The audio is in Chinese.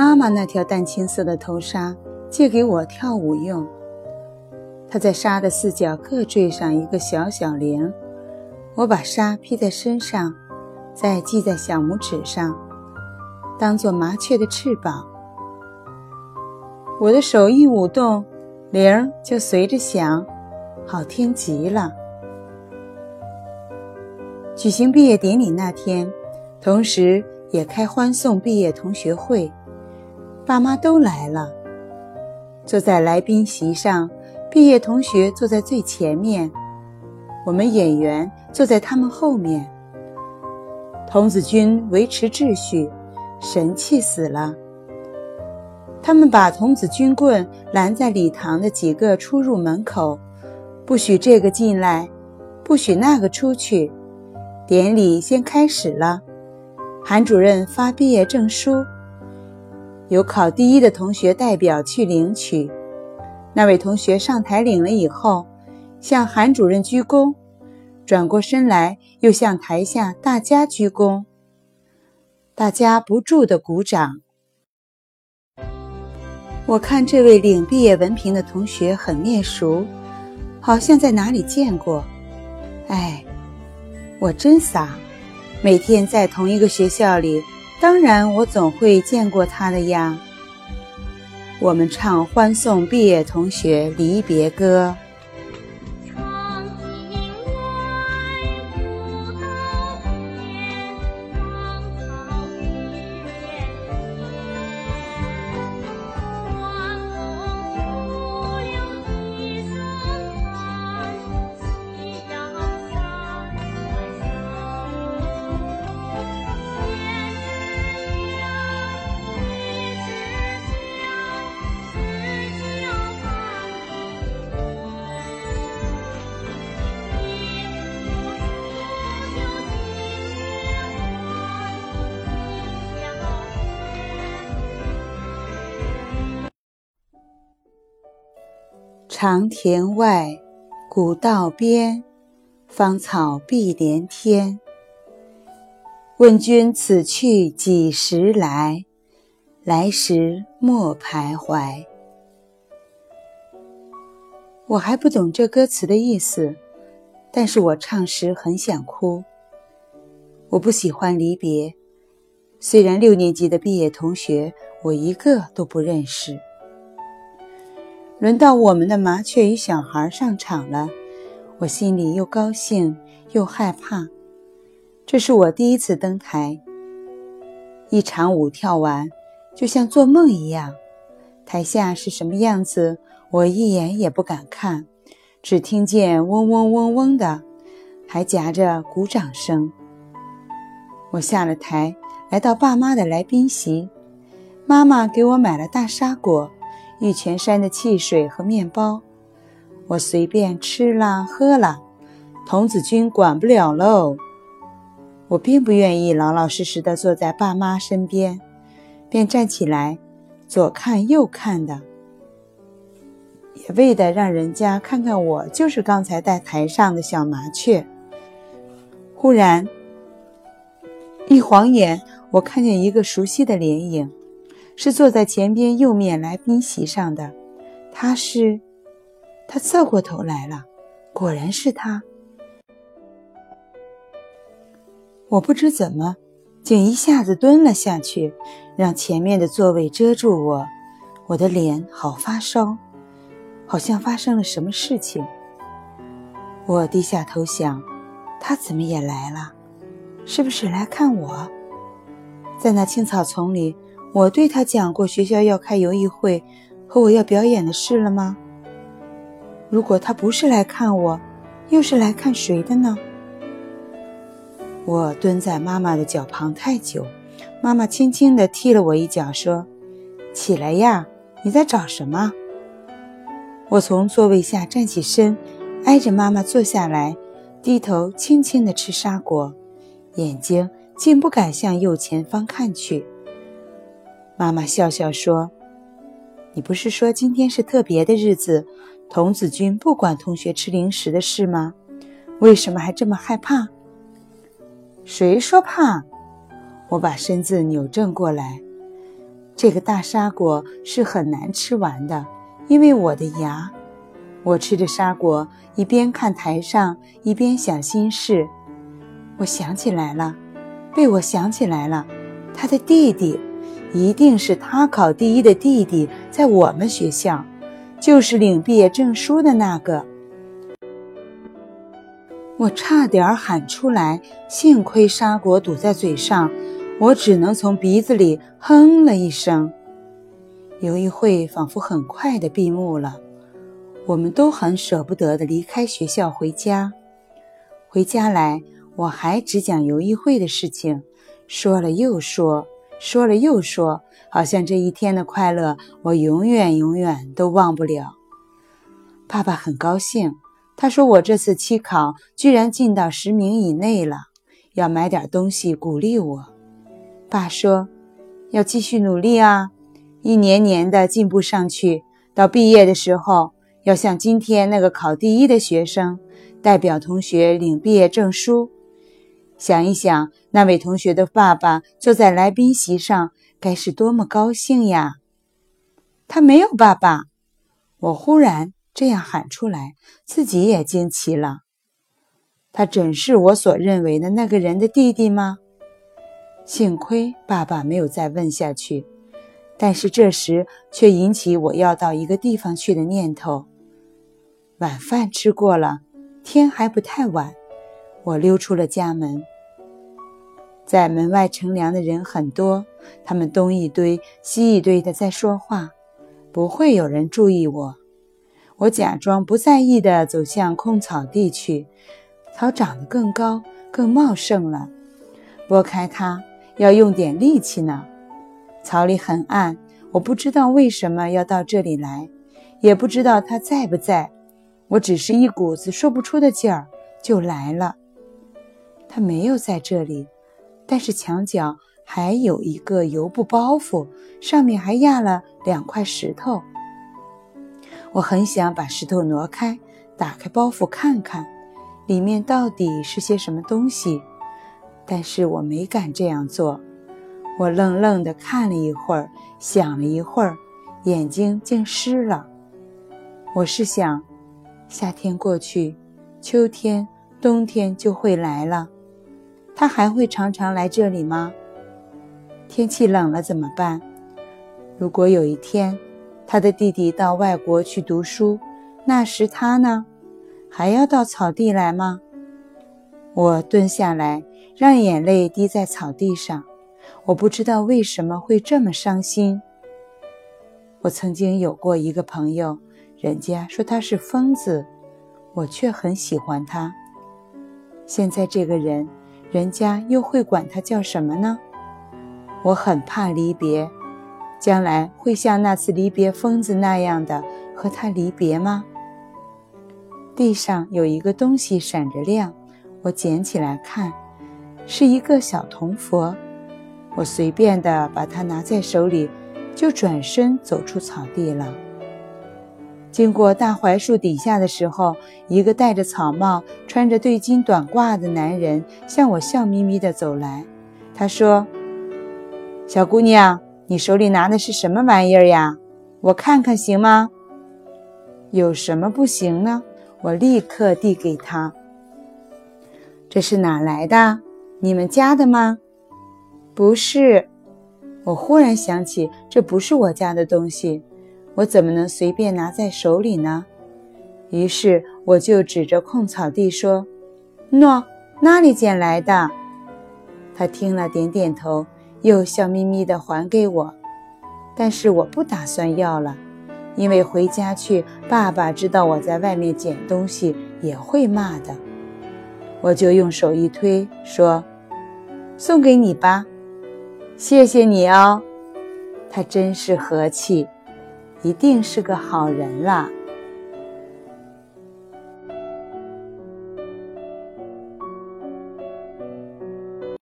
妈妈那条淡青色的头纱借给我跳舞用。她在纱的四角各缀上一个小小铃，我把纱披在身上，再系在小拇指上，当做麻雀的翅膀。我的手一舞动，铃就随着响，好听极了。举行毕业典礼那天，同时也开欢送毕业同学会，爸妈都来了。坐在来宾席上，毕业同学坐在最前面，我们演员坐在他们后面。童子军维持秩序，神气死了。他们把童子军棍拦在礼堂的几个出入门口，不许这个进来，不许那个出去。典礼先开始了，韩主任发毕业证书，有考第一的同学代表去领取。那位同学上台领了以后，向韩主任鞠躬，转过身来又向台下大家鞠躬。大家不住的鼓掌。我看这位领毕业文凭的同学很面熟，好像在哪里见过。哎。我真傻，每天在同一个学校里，当然我总会见过他的呀。我们唱欢送毕业同学离别歌。长田外，古道边，芳草碧连天。问君此去几时来？来时莫徘徊。我还不懂这歌词的意思，但是我唱时很想哭。我不喜欢离别，虽然六年级的毕业同学我一个都不认识。轮到我们的麻雀与小孩上场了，我心里又高兴又害怕。这是我第一次登台，一场舞跳完，就像做梦一样。台下是什么样子，我一眼也不敢看，只听见嗡嗡嗡嗡的，还夹着鼓掌声。我下了台，来到爸妈的来宾席，妈妈给我买了大沙果。玉泉山的汽水和面包，我随便吃了喝了，童子军管不了喽。我并不愿意老老实实的坐在爸妈身边，便站起来，左看右看的，也为的让人家看看我就是刚才在台上的小麻雀。忽然，一晃眼，我看见一个熟悉的脸影。是坐在前边右面来宾席上的，他是，他侧过头来了，果然是他。我不知怎么，竟一下子蹲了下去，让前面的座位遮住我，我的脸好发烧，好像发生了什么事情。我低下头想，他怎么也来了？是不是来看我？在那青草丛里。我对他讲过学校要开游艺会和我要表演的事了吗？如果他不是来看我，又是来看谁的呢？我蹲在妈妈的脚旁太久，妈妈轻轻地踢了我一脚，说：“起来呀，你在找什么？”我从座位下站起身，挨着妈妈坐下来，低头轻轻地吃沙果，眼睛竟不敢向右前方看去。妈妈笑笑说：“你不是说今天是特别的日子，童子军不管同学吃零食的事吗？为什么还这么害怕？”谁说怕？我把身子扭正过来，这个大沙果是很难吃完的，因为我的牙。我吃着沙果，一边看台上，一边想心事。我想起来了，被我想起来了，他的弟弟，一定是他考第一的弟弟，在我们学校，就是领毕业证书的那个。我差点喊出来，幸亏沙果堵在嘴上。我只能从鼻子里哼了一声。游艺会仿佛很快的闭幕了，我们都很舍不得的离开学校回家。回家来，我还只讲游艺会的事情，说了又说，说了又说，好像这一天的快乐我永远永远都忘不了。爸爸很高兴，他说我这次期考居然进到十名以内了，要买点东西鼓励我。爸说：“要继续努力啊，一年年的进步上去，到毕业的时候，要像今天那个考第一的学生，代表同学领毕业证书。想一想，那位同学的爸爸坐在来宾席上，该是多么高兴呀！”他没有爸爸，我忽然这样喊出来，自己也惊奇了。他准是我所认为的那个人的弟弟吗？幸亏爸爸没有再问下去，但是这时却引起我要到一个地方去的念头。晚饭吃过了，天还不太晚，我溜出了家门。在门外乘凉的人很多，他们东一堆西一堆的在说话，不会有人注意我。我假装不在意的走向空草地去，草长得更高更茂盛了，拨开它。要用点力气呢。草里很暗，我不知道为什么要到这里来，也不知道他在不在。我只是一股子说不出的劲儿就来了。他没有在这里，但是墙角还有一个油布包袱，上面还压了两块石头。我很想把石头挪开，打开包袱看看，里面到底是些什么东西。但是我没敢这样做，我愣愣地看了一会儿，想了一会儿，眼睛竟湿了。我是想，夏天过去，秋天、冬天就会来了，他还会常常来这里吗？天气冷了怎么办？如果有一天，他的弟弟到外国去读书，那时他呢，还要到草地来吗？我蹲下来。让眼泪滴在草地上，我不知道为什么会这么伤心。我曾经有过一个朋友，人家说他是疯子，我却很喜欢他。现在这个人，人家又会管他叫什么呢？我很怕离别，将来会像那次离别疯子那样的和他离别吗？地上有一个东西闪着亮，我捡起来看。是一个小铜佛，我随便的把它拿在手里，就转身走出草地了。经过大槐树底下的时候，一个戴着草帽、穿着对襟短褂的男人向我笑眯眯地走来。他说：“小姑娘，你手里拿的是什么玩意儿呀？我看看行吗？”“有什么不行呢？”我立刻递给他。“这是哪来的？”你们家的吗？不是。我忽然想起，这不是我家的东西，我怎么能随便拿在手里呢？于是我就指着空草地说：“喏，那里捡来的。”他听了，点点头，又笑眯眯地还给我。但是我不打算要了，因为回家去，爸爸知道我在外面捡东西，也会骂的。我就用手一推，说。送给你吧，谢谢你哦，他真是和气，一定是个好人了。